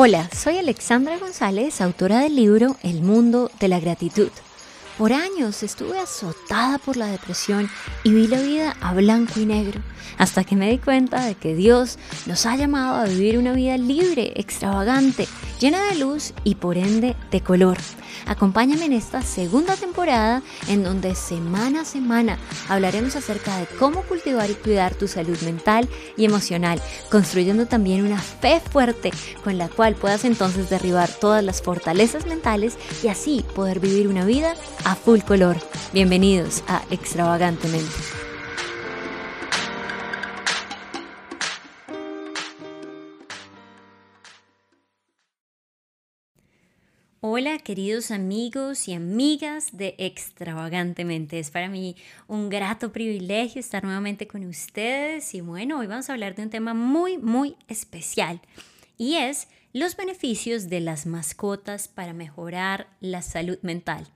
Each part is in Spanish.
Hola, soy Alexandra González, autora del libro El mundo de la gratitud. Por años estuve azotada por la depresión y vi la vida a blanco y negro, hasta que me di cuenta de que Dios nos ha llamado a vivir una vida libre, extravagante, llena de luz y por ende de color. Acompáñame en esta segunda temporada en donde semana a semana hablaremos acerca de cómo cultivar y cuidar tu salud mental y emocional, construyendo también una fe fuerte con la cual puedas entonces derribar todas las fortalezas mentales y así poder vivir una vida a full color. Bienvenidos a Extravagantemente. Hola queridos amigos y amigas de Extravagantemente. Es para mí un grato privilegio estar nuevamente con ustedes y bueno, hoy vamos a hablar de un tema muy, muy especial y es los beneficios de las mascotas para mejorar la salud mental.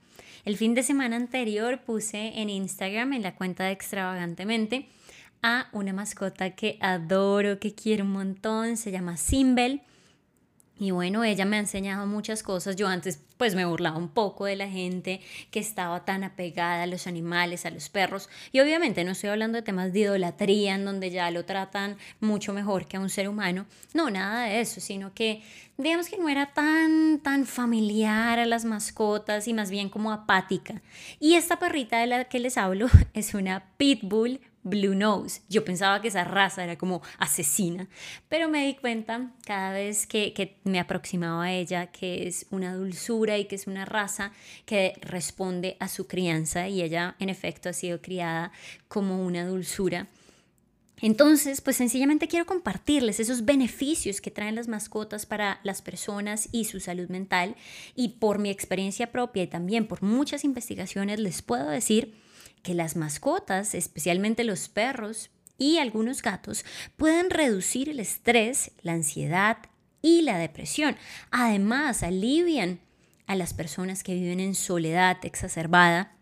El fin de semana anterior puse en Instagram, en la cuenta de Extravagantemente, a una mascota que adoro, que quiero un montón, se llama Simbel. Y bueno, ella me ha enseñado muchas cosas. Yo antes pues me burlaba un poco de la gente que estaba tan apegada a los animales, a los perros. Y obviamente no estoy hablando de temas de idolatría en donde ya lo tratan mucho mejor que a un ser humano. No, nada de eso, sino que digamos que no era tan tan familiar a las mascotas y más bien como apática. Y esta perrita de la que les hablo es una pitbull Blue Nose. Yo pensaba que esa raza era como asesina, pero me di cuenta cada vez que, que, me aproximaba a ella que es una dulzura y que es una raza que responde a su crianza y ella en efecto ha sido criada como una dulzura. Entonces, pues sencillamente quiero compartirles esos beneficios que traen las mascotas para las personas y su salud mental y por mi experiencia propia y también por muchas investigaciones les puedo decir que las mascotas, especialmente los perros y algunos gatos, pueden reducir el estrés, la ansiedad y la depresión. Además, alivian a las personas que viven en soledad exacerbada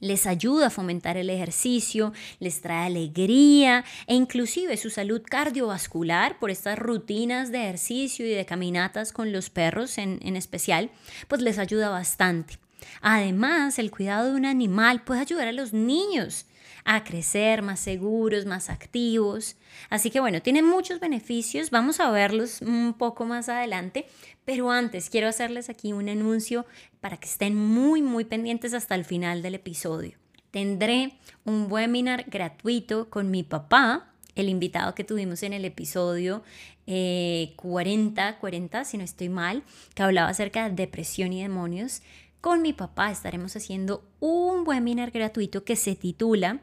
les ayuda a fomentar el ejercicio, les trae alegría e inclusive su salud cardiovascular por estas rutinas de ejercicio y de caminatas con los perros en, en especial, pues les ayuda bastante. Además, el cuidado de un animal puede ayudar a los niños a crecer más seguros, más activos. Así que bueno, tiene muchos beneficios, vamos a verlos un poco más adelante, pero antes quiero hacerles aquí un anuncio para que estén muy, muy pendientes hasta el final del episodio. Tendré un webinar gratuito con mi papá, el invitado que tuvimos en el episodio 40, eh, 40, si no estoy mal, que hablaba acerca de depresión y demonios. Con mi papá estaremos haciendo un webinar gratuito que se titula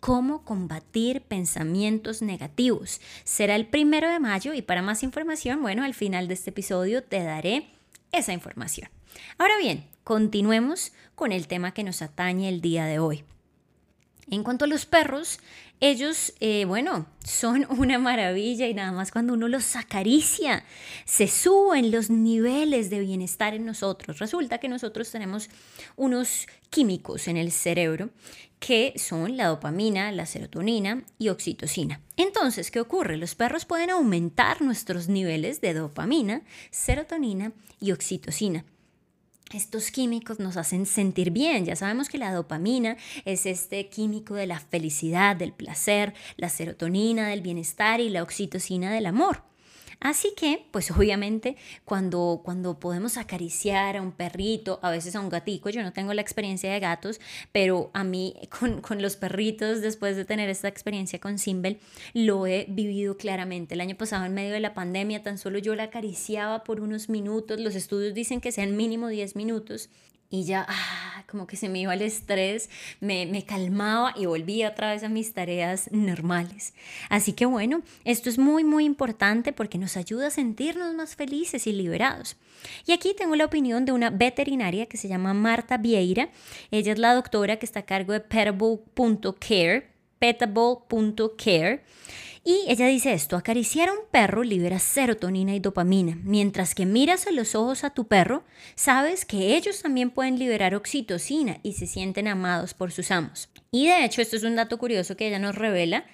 Cómo combatir pensamientos negativos. Será el primero de mayo y para más información, bueno, al final de este episodio te daré esa información. Ahora bien, continuemos con el tema que nos atañe el día de hoy. En cuanto a los perros, ellos, eh, bueno, son una maravilla y nada más cuando uno los acaricia, se suben los niveles de bienestar en nosotros. Resulta que nosotros tenemos unos químicos en el cerebro que son la dopamina, la serotonina y oxitocina. Entonces, ¿qué ocurre? Los perros pueden aumentar nuestros niveles de dopamina, serotonina y oxitocina estos químicos nos hacen sentir bien. Ya sabemos que la dopamina es este químico de la felicidad, del placer, la serotonina del bienestar y la oxitocina del amor. Así que, pues obviamente, cuando, cuando podemos acariciar a un perrito, a veces a un gatico, yo no tengo la experiencia de gatos, pero a mí con, con los perritos, después de tener esta experiencia con Simbel, lo he vivido claramente. El año pasado, en medio de la pandemia, tan solo yo la acariciaba por unos minutos, los estudios dicen que sean mínimo 10 minutos, y ya ah, como que se me iba el estrés, me, me, calmaba y volvía otra vez a mis tareas normales. Así que bueno, esto es muy muy importante porque nos ayuda a sentirnos más felices y liberados. Y aquí tengo la opinión de una veterinaria que se llama Marta Vieira. Ella es la doctora que está a cargo de petable.care, petable.care y ella dice esto, acariciar a un perro libera serotonina y dopamina. Mientras que miras a los ojos a tu perro, sabes que ellos también pueden liberar oxitocina y se sienten amados por sus amos. Y de hecho, esto es un dato curioso que ella nos revela.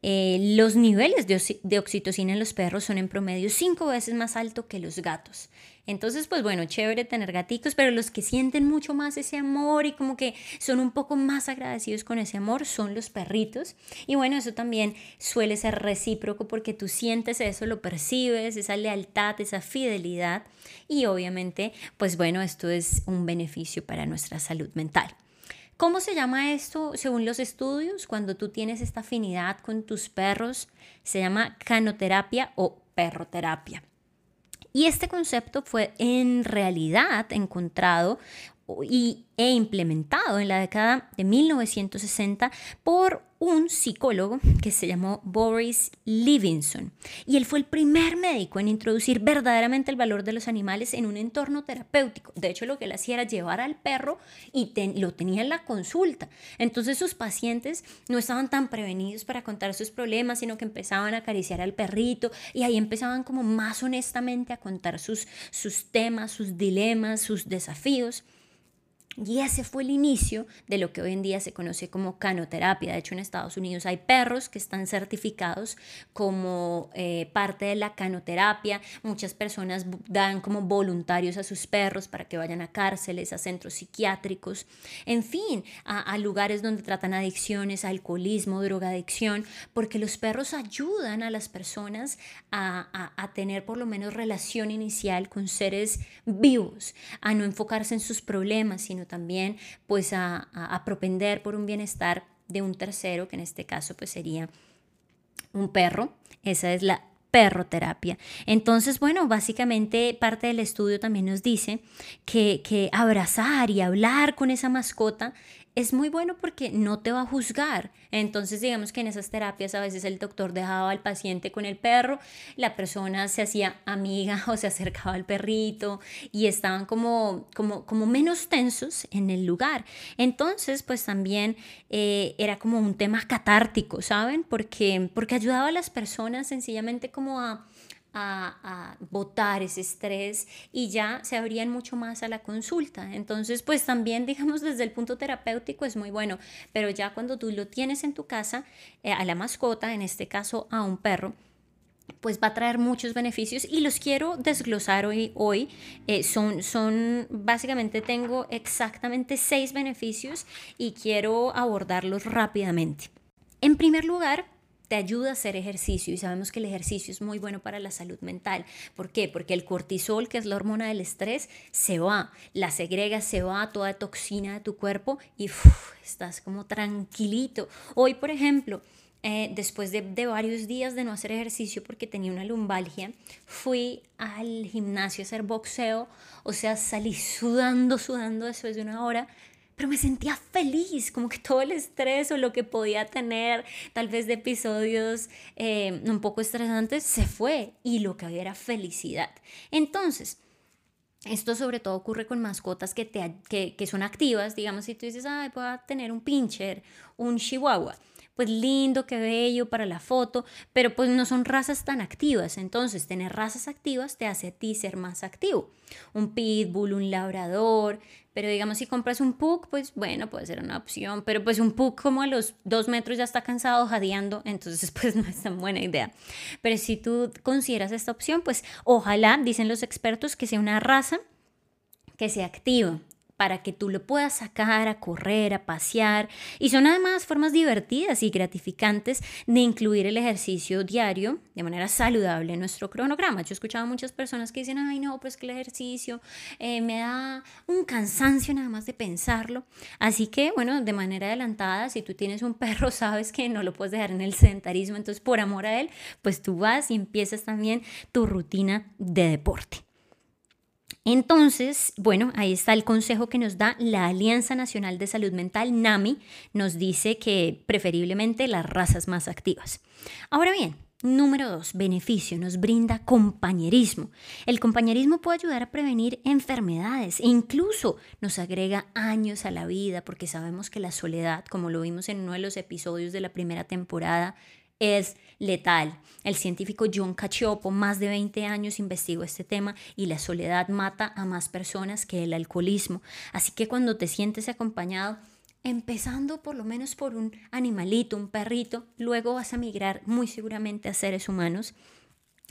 Eh, los niveles de, de oxitocina en los perros son en promedio cinco veces más alto que los gatos. Entonces, pues bueno, chévere tener gaticos, pero los que sienten mucho más ese amor y como que son un poco más agradecidos con ese amor son los perritos. Y bueno, eso también suele ser recíproco porque tú sientes eso, lo percibes, esa lealtad, esa fidelidad. Y obviamente, pues bueno, esto es un beneficio para nuestra salud mental. ¿Cómo se llama esto según los estudios? Cuando tú tienes esta afinidad con tus perros, se llama canoterapia o perroterapia. Y este concepto fue en realidad encontrado y, e implementado en la década de 1960 por un psicólogo que se llamó Boris Livingston. Y él fue el primer médico en introducir verdaderamente el valor de los animales en un entorno terapéutico. De hecho, lo que él hacía era llevar al perro y lo tenía en la consulta. Entonces sus pacientes no estaban tan prevenidos para contar sus problemas, sino que empezaban a acariciar al perrito y ahí empezaban como más honestamente a contar sus, sus temas, sus dilemas, sus desafíos. Y ese fue el inicio de lo que hoy en día se conoce como canoterapia. De hecho, en Estados Unidos hay perros que están certificados como eh, parte de la canoterapia. Muchas personas dan como voluntarios a sus perros para que vayan a cárceles, a centros psiquiátricos, en fin, a, lugares donde tratan adicciones, alcoholismo, drogadicción, porque los perros ayudan a las personas a, a tener por lo menos relación inicial con seres vivos, a no enfocarse en sus problemas, sino también pues a, propender por un bienestar de un tercero, que en este caso pues sería un perro. Esa es la perroterapia. Entonces, bueno, básicamente parte del estudio también nos dice que, que abrazar y hablar con esa mascota es muy bueno porque no te va a juzgar. Entonces, digamos que en esas terapias a veces el doctor dejaba al paciente con el perro, la persona se hacía amiga o se acercaba al perrito y estaban como, como, como menos tensos en el lugar. Entonces, pues también eh, era como un tema catártico, ¿saben? Porque, porque ayudaba a las personas sencillamente como a a, a, botar ese estrés y ya se abrían mucho más a la consulta. Entonces, pues también, digamos, desde el punto terapéutico es muy bueno, pero ya cuando tú lo tienes en tu casa, eh, a la mascota, en este caso a un perro, pues va a traer muchos beneficios y los quiero desglosar hoy. hoy. Eh, son, son, básicamente tengo exactamente seis beneficios y quiero abordarlos rápidamente. En primer lugar, te ayuda a hacer ejercicio y sabemos que el ejercicio es muy bueno para la salud mental. ¿Por qué? Porque el cortisol, que es la hormona del estrés, se va, la segrega, se va toda toxina de tu cuerpo y estás como tranquilito. Hoy, por ejemplo, eh, después de, de, varios días de no hacer ejercicio porque tenía una lumbalgia, fui al gimnasio a hacer boxeo, o sea, salí sudando, sudando después de una hora, pero me sentía feliz, como que todo el estrés o lo que podía tener, tal vez de episodios eh, un poco estresantes, se fue y lo que había era felicidad. Entonces, esto sobre todo ocurre con mascotas que, te, que, que son activas, digamos, si tú dices, ay, puedo tener un pincher, un chihuahua pues lindo, qué bello para la foto, pero pues no son razas tan activas. Entonces, tener razas activas te hace a ti ser más activo. Un pitbull, un labrador, pero digamos si compras un pug, pues bueno, puede ser una opción, pero pues un pug como a los dos metros ya está cansado, jadeando, entonces pues no es tan buena idea. Pero si tú consideras esta opción, pues ojalá, dicen los expertos, que sea una raza que sea activa, para que tú lo puedas sacar a correr, a pasear. Y son además formas divertidas y gratificantes de incluir el ejercicio diario de manera saludable en nuestro cronograma. Yo he escuchado a muchas personas que dicen, ay no, pues que el ejercicio eh, me da un cansancio nada más de pensarlo. Así que, bueno, de manera adelantada, si tú tienes un perro, sabes que no lo puedes dejar en el sedentarismo, entonces por amor a él, pues tú vas y empiezas también tu rutina de deporte. Entonces, bueno, ahí está el consejo que nos da la Alianza Nacional de Salud Mental, NAMI, nos dice que preferiblemente las razas más activas. Ahora bien, Número dos, beneficio, nos brinda compañerismo. El compañerismo puede ayudar a prevenir enfermedades e incluso nos agrega años a la vida porque sabemos que la soledad, como lo vimos en uno de los episodios de la primera temporada, es letal. El científico John Cacioppo, más de 20 años, investigó este tema y la soledad mata a más personas que el alcoholismo. Así que cuando te sientes acompañado, empezando por lo menos por un animalito, un perrito, luego vas a migrar muy seguramente a seres humanos.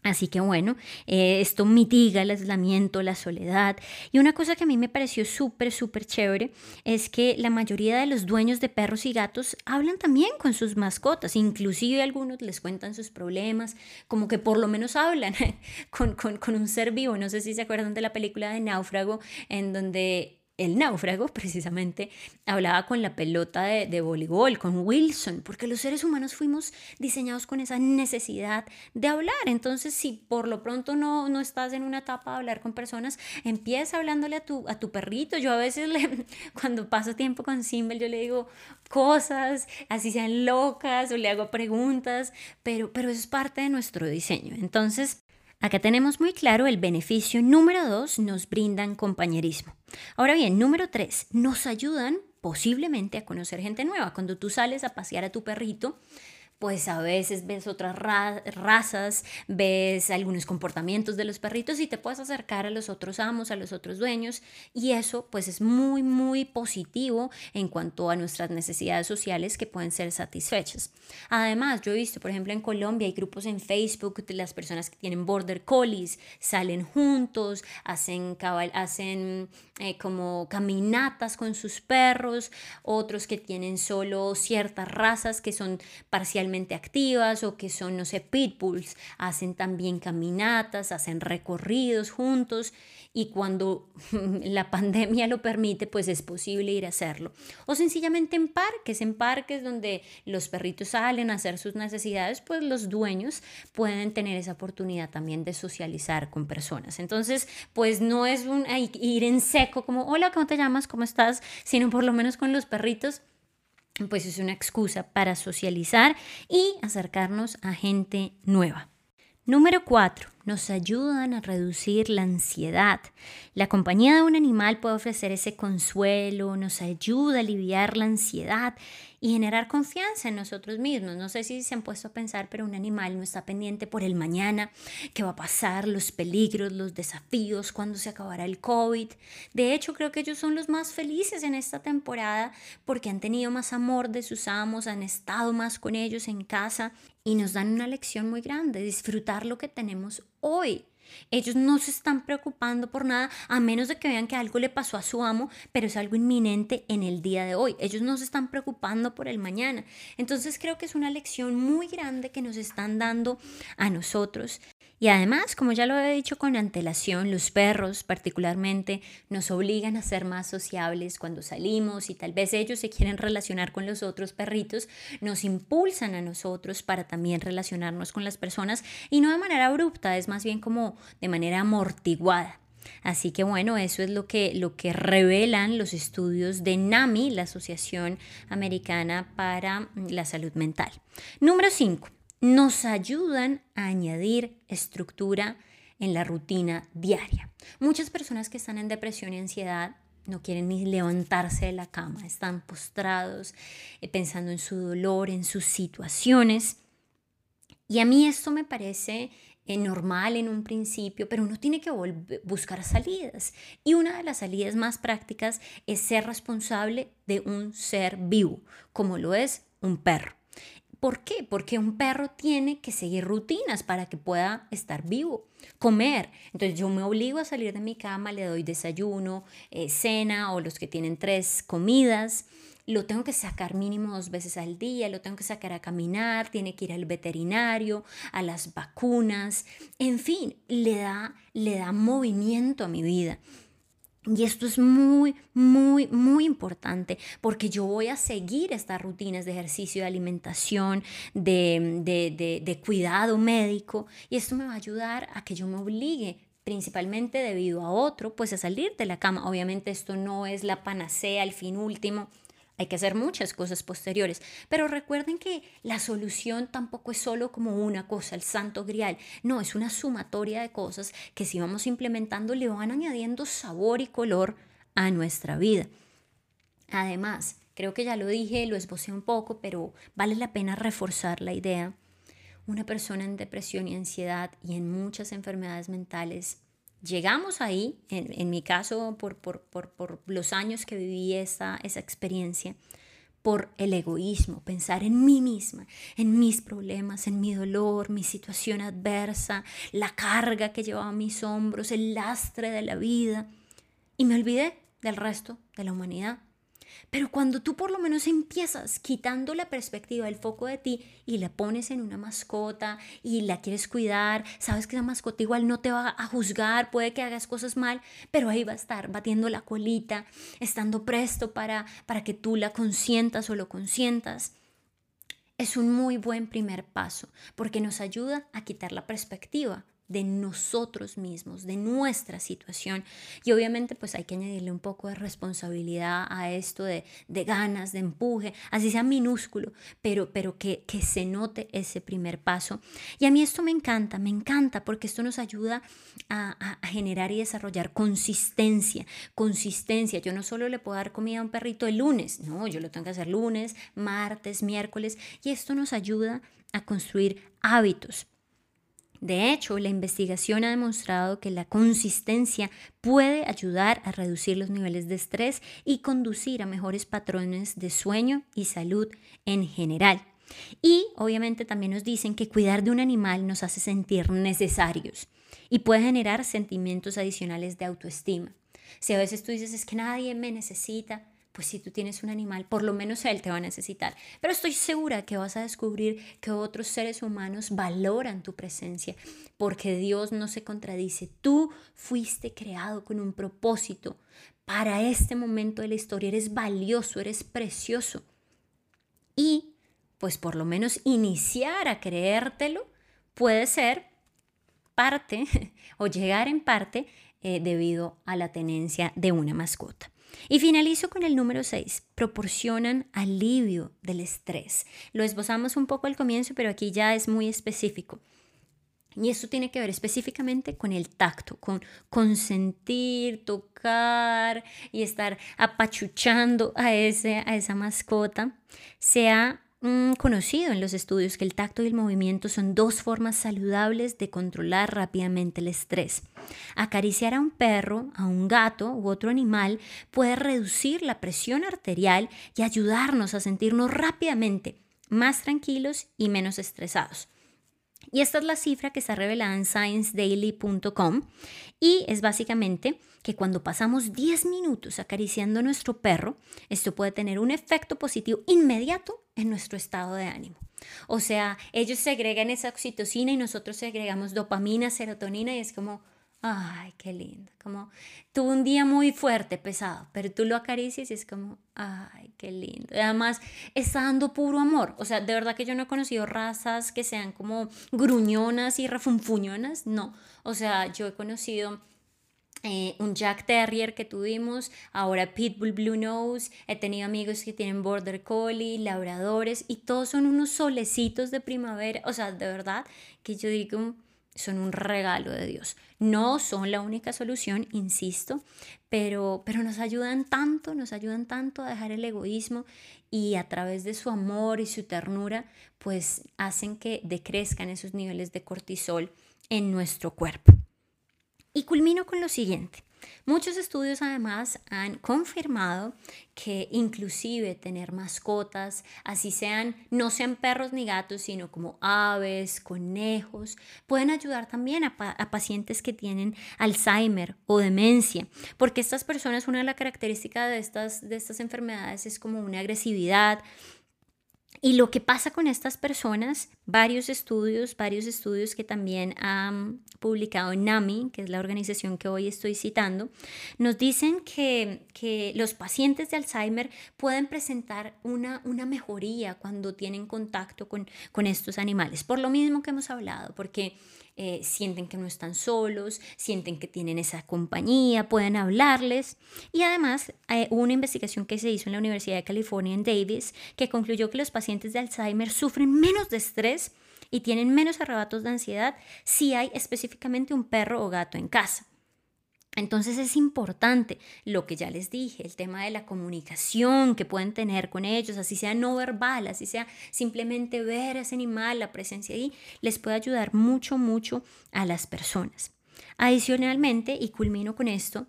Así que bueno, eh, esto mitiga el aislamiento, la soledad. Y una cosa que a mí me pareció súper, súper chévere es que la mayoría de los dueños de perros y gatos hablan también con sus mascotas. Inclusive algunos les cuentan sus problemas, como que por lo menos hablan con, con, con un ser vivo. No sé si se acuerdan de la película de Náufrago, en donde el náufrago precisamente hablaba con la pelota de, voleibol, con Wilson, porque los seres humanos fuimos diseñados con esa necesidad de hablar. Entonces, si por lo pronto no, no estás en una etapa de hablar con personas, empieza hablándole a tu, a tu perrito. Yo a veces cuando paso tiempo con Simbel, yo le digo cosas, así sean locas, o le hago preguntas, pero, pero eso es parte de nuestro diseño. Entonces, Acá tenemos muy claro el beneficio número dos, nos brindan compañerismo. Ahora bien, número tres, nos ayudan posiblemente a conocer gente nueva. Cuando tú sales a pasear a tu perrito, pues a veces ves otras razas, ves algunos comportamientos de los perritos y te puedes acercar a los otros amos, a los otros dueños y eso pues es muy muy positivo en cuanto a nuestras necesidades sociales que pueden ser satisfechas. Además, yo he visto, por ejemplo, en Colombia hay grupos en Facebook de las personas que tienen border collies, salen juntos, hacen eh, como caminatas con sus perros, otros que tienen solo ciertas razas que son parcialmente activas o que son, no sé, pitbulls, hacen también caminatas, hacen recorridos juntos y cuando la pandemia lo permite, pues es posible ir a hacerlo. O sencillamente en parques, en parques donde los perritos salen a hacer sus necesidades, pues los dueños pueden tener esa oportunidad también de socializar con personas. Entonces, pues no es un ir en seco como, hola, ¿cómo te llamas? ¿Cómo estás? Sino por lo menos con los perritos pues es una excusa para socializar y acercarnos a gente nueva. Número 4 nos ayudan a reducir la ansiedad. La compañía de un animal puede ofrecer ese consuelo, nos ayuda a aliviar la ansiedad y generar confianza en nosotros mismos. No sé si se han puesto a pensar, pero un animal no está pendiente por el mañana, qué va a pasar, los peligros, los desafíos, cuándo se acabará el COVID. De hecho, creo que ellos son los más felices en esta temporada porque han tenido más amor de sus amos, han estado más con ellos en casa y nos dan una lección muy grande, disfrutar lo que tenemos hoy. Ellos no se están preocupando por nada a menos de que vean que algo le pasó a su amo, pero es algo inminente en el día de hoy. Ellos no se están preocupando por el mañana. Entonces creo que es una lección muy grande que nos están dando a nosotros y además, como ya lo he dicho con antelación, los perros particularmente nos obligan a ser más sociables cuando salimos y tal vez ellos se quieren relacionar con los otros perritos, nos impulsan a nosotros para también relacionarnos con las personas y no de manera abrupta, es más bien como de manera amortiguada. Así que bueno, eso es lo que, lo que revelan los estudios de NAMI, la Asociación Americana para la Salud Mental. Número 5 nos ayudan a añadir estructura en la rutina diaria. Muchas personas que están en depresión y ansiedad no quieren ni levantarse de la cama, están postrados eh, pensando en su dolor, en sus situaciones. Y a mí esto me parece eh, normal en un principio, pero uno tiene que buscar salidas. Y una de las salidas más prácticas es ser responsable de un ser vivo, como lo es un perro. ¿Por qué? Porque un perro tiene que seguir rutinas para que pueda estar vivo, comer. Entonces yo me obligo a salir de mi cama, le doy desayuno, eh, cena o los que tienen tres comidas. Lo tengo que sacar mínimo dos veces al día, lo tengo que sacar a caminar, tiene que ir al veterinario, a las vacunas, en fin, le da, le da movimiento a mi vida. Y esto es muy, muy, muy importante porque yo voy a seguir estas rutinas de ejercicio, de alimentación, de, de, de, cuidado médico y esto me va a ayudar a que yo me obligue principalmente debido a otro, pues a salir de la cama. Obviamente esto no es la panacea, el fin último, hay que hacer muchas cosas posteriores, pero recuerden que la solución tampoco es solo como una cosa, el santo grial, no, es una sumatoria de cosas que si vamos implementando le van añadiendo sabor y color a nuestra vida. Además, creo que ya lo dije, lo esbocé un poco, pero vale la pena reforzar la idea. Una persona en depresión y ansiedad y en muchas enfermedades mentales llegamos ahí, en, mi caso, por, los años que viví esa, esa experiencia, por el egoísmo, pensar en mí misma, en mis problemas, en mi dolor, mi situación adversa, la carga que llevaba a mis hombros, el lastre de la vida. Y me olvidé del resto de la humanidad. Pero cuando tú por lo menos empiezas quitando la perspectiva, el foco de ti y la pones en una mascota y la quieres cuidar, sabes que esa mascota igual no te va a juzgar, puede que hagas cosas mal, pero ahí va a estar batiendo la colita, estando presto para, para que tú la consientas o lo consientas. Es un muy buen primer paso porque nos ayuda a quitar la perspectiva de nosotros mismos, de nuestra situación. Y obviamente pues hay que añadirle un poco de responsabilidad a esto, de, ganas, de empuje, así sea minúsculo, pero, pero que, que se note ese primer paso. Y a mí esto me encanta, me encanta porque esto nos ayuda a, a generar y desarrollar consistencia, consistencia. Yo no solo le puedo dar comida a un perrito el lunes, no, yo lo tengo que hacer lunes, martes, miércoles, y esto nos ayuda a construir hábitos. De hecho, la investigación ha demostrado que la consistencia puede ayudar a reducir los niveles de estrés y conducir a mejores patrones de sueño y salud en general. Y obviamente también nos dicen que cuidar de un animal nos hace sentir necesarios y puede generar sentimientos adicionales de autoestima. Si a veces tú dices es que nadie me necesita, pues si tú tienes un animal, por lo menos él te va a necesitar. Pero estoy segura que vas a descubrir que otros seres humanos valoran tu presencia, porque Dios no se contradice. Tú fuiste creado con un propósito para este momento de la historia. Eres valioso, eres precioso. Y pues por lo menos iniciar a creértelo puede ser parte o llegar en parte eh, debido a la tenencia de una mascota. Y finalizo con el número 6. Proporcionan alivio del estrés. Lo esbozamos un poco al comienzo, pero aquí ya es muy específico. Y esto tiene que ver específicamente con el tacto, con consentir, tocar y estar apachuchando a, ese, a esa mascota. Sea conocido en los estudios que el tacto y el movimiento son dos formas saludables de controlar rápidamente el estrés. Acariciar a un perro, a un gato u otro animal puede reducir la presión arterial y ayudarnos a sentirnos rápidamente más tranquilos y menos estresados. Y esta es la cifra que está revelada en sciencedaily.com y es básicamente que cuando pasamos 10 minutos acariciando a nuestro perro, esto puede tener un efecto positivo inmediato en nuestro estado de ánimo. O sea, ellos segregan esa oxitocina y nosotros segregamos dopamina, serotonina y es como, ay, qué lindo. Como tuvo un día muy fuerte, pesado, pero tú lo acaricias y es como, ay, qué lindo. además está dando puro amor. O sea, de verdad que yo no he conocido razas que sean como gruñonas y refunfuñonas, no. O sea, yo he conocido eh, un Jack Terrier que tuvimos, ahora Pitbull Blue Nose, he tenido amigos que tienen Border Collie, labradores y todos son unos solecitos de primavera, o sea, de verdad que yo digo, son un regalo de Dios. No son la única solución, insisto, pero, pero nos ayudan tanto, nos ayudan tanto a dejar el egoísmo y a través de su amor y su ternura, pues hacen que decrezcan esos niveles de cortisol en nuestro cuerpo. Y culmino con lo siguiente. Muchos estudios además han confirmado que inclusive tener mascotas, así sean, no sean perros ni gatos, sino como aves, conejos, pueden ayudar también a, a, pacientes que tienen Alzheimer o demencia, porque estas personas, una de las características de estas, de estas enfermedades es como una agresividad, y lo que pasa con estas personas, varios estudios, varios estudios que también han publicado NAMI, que es la organización que hoy estoy citando, nos dicen que, que los pacientes de Alzheimer pueden presentar una, una mejoría cuando tienen contacto con, con estos animales, por lo mismo que hemos hablado, porque eh, sienten que no están solos, sienten que tienen esa compañía, pueden hablarles. Y además eh, una investigación que se hizo en la Universidad de California en Davis que concluyó que los pacientes de Alzheimer sufren menos de estrés y tienen menos arrebatos de ansiedad si hay específicamente un perro o gato en casa. Entonces es importante lo que ya les dije, el tema de la comunicación que pueden tener con ellos, así sea no verbal, así sea simplemente ver a ese animal, la presencia ahí, les puede ayudar mucho, mucho a las personas. Adicionalmente, y culmino con esto,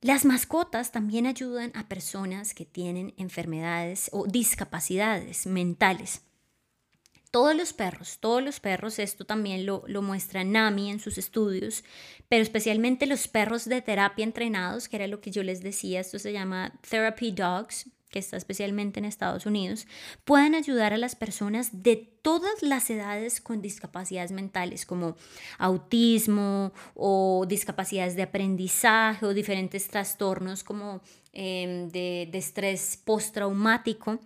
Las mascotas también ayudan a personas que tienen enfermedades o discapacidades mentales. Todos los perros, todos los perros, esto también lo, lo, muestra Nami en sus estudios, pero especialmente los perros de terapia entrenados, que era lo que yo les decía, esto se llama Therapy Dogs, que está especialmente en Estados Unidos, pueden ayudar a las personas de todas las edades con discapacidades mentales como autismo o discapacidades de aprendizaje o diferentes trastornos como em, de, de estrés postraumático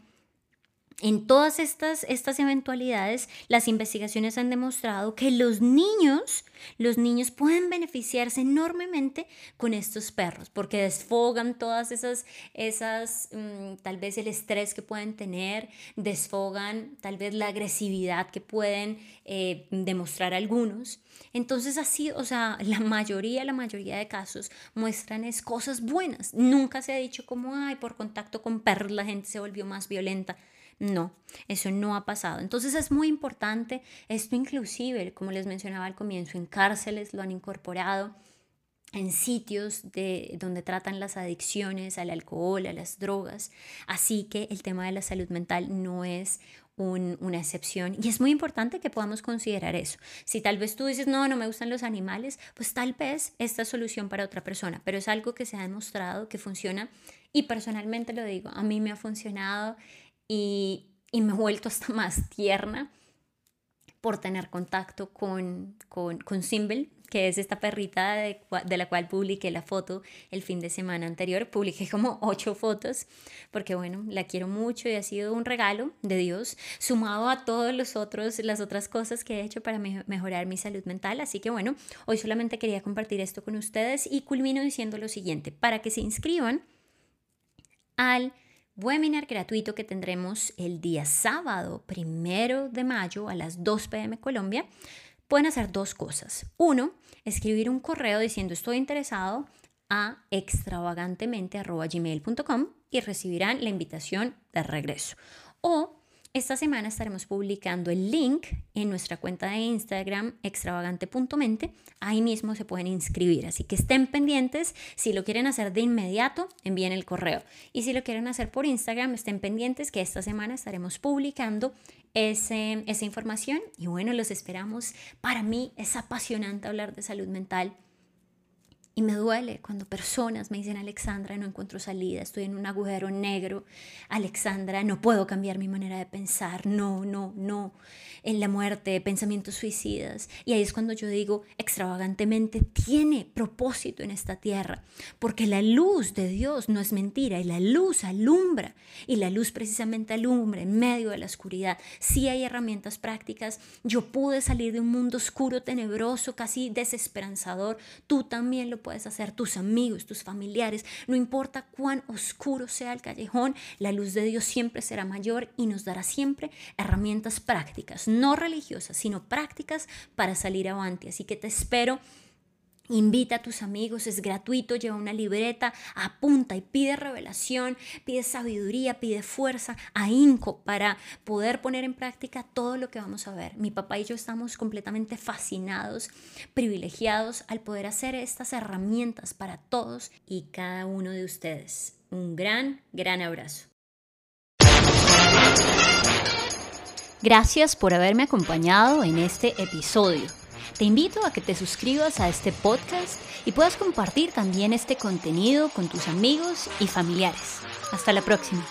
en todas estas, estas eventualidades, las investigaciones han demostrado que los niños, los niños pueden beneficiarse enormemente con estos perros, porque desfogan todas esas, esas mm, tal vez el estrés que pueden tener, desfogan tal vez la agresividad que pueden eh, demostrar algunos. Entonces así, o sea, la mayoría, la mayoría de casos muestran es cosas buenas. Nunca se ha dicho como, ay, por contacto con perros la gente se volvió más violenta. No, eso no ha pasado. Entonces es muy importante, esto inclusive, como les mencionaba al comienzo, en cárceles lo han incorporado, en sitios de, donde tratan las adicciones al alcohol, a las drogas. Así que el tema de la salud mental no es una excepción y es muy importante que podamos considerar eso. Si tal vez tú dices, no, no me gustan los animales, pues tal vez esta es solución para otra persona, pero es algo que se ha demostrado que funciona y personalmente lo digo, a mí me ha funcionado y, me he vuelto hasta más tierna por tener contacto con, con, con Symbol, que es esta perrita de, de, la cual publiqué la foto el fin de semana anterior. Publiqué como ocho fotos porque, bueno, la quiero mucho y ha sido un regalo de Dios, sumado a todas los otros, las otras cosas que he hecho para mejorar mi salud mental. Así que, bueno, hoy solamente quería compartir esto con ustedes y culmino diciendo lo siguiente, para que se inscriban al webinar gratuito que tendremos el día sábado, primero de mayo a las 2 pm Colombia, pueden hacer dos cosas. Uno, escribir un correo diciendo estoy interesado a extravagantemente.gmail.com y recibirán la invitación de regreso. O esta semana estaremos publicando el link en nuestra cuenta de Instagram extravagante.mente. Ahí mismo se pueden inscribir, así que estén pendientes. Si lo quieren hacer de inmediato, envíen el correo. Y si lo quieren hacer por Instagram, estén pendientes que esta semana estaremos publicando ese, esa información. Y bueno, los esperamos. Para mí es apasionante hablar de salud mental y me duele cuando personas me dicen, Alexandra, no encuentro salida, estoy en un agujero negro, Alexandra, no puedo cambiar mi manera de pensar, no, no, no, en la muerte, pensamientos suicidas. Y ahí es cuando yo digo, extravagantemente, tiene propósito en esta tierra, porque la luz de Dios no es mentira y la luz alumbra, y la luz precisamente alumbra en medio de la oscuridad. Si hay herramientas prácticas, yo pude salir de un mundo oscuro, tenebroso, casi desesperanzador, tú también puedes hacer, tus amigos, tus familiares, no importa cuán oscuro sea el callejón, la luz de Dios siempre será mayor y nos dará siempre herramientas prácticas, no religiosas, sino prácticas para salir avante. Así que te espero Invita a tus amigos, es gratuito, lleva una libreta, apunta y pide revelación, pide sabiduría, pide fuerza, ahínco para poder poner en práctica todo lo que vamos a ver. Mi papá y yo estamos completamente fascinados, privilegiados al poder hacer estas herramientas para todos y cada uno de ustedes. Un gran, gran abrazo. Gracias por haberme acompañado en este episodio. Te invito a que te suscribas a este podcast y puedas compartir también este contenido con tus amigos y familiares. Hasta la próxima.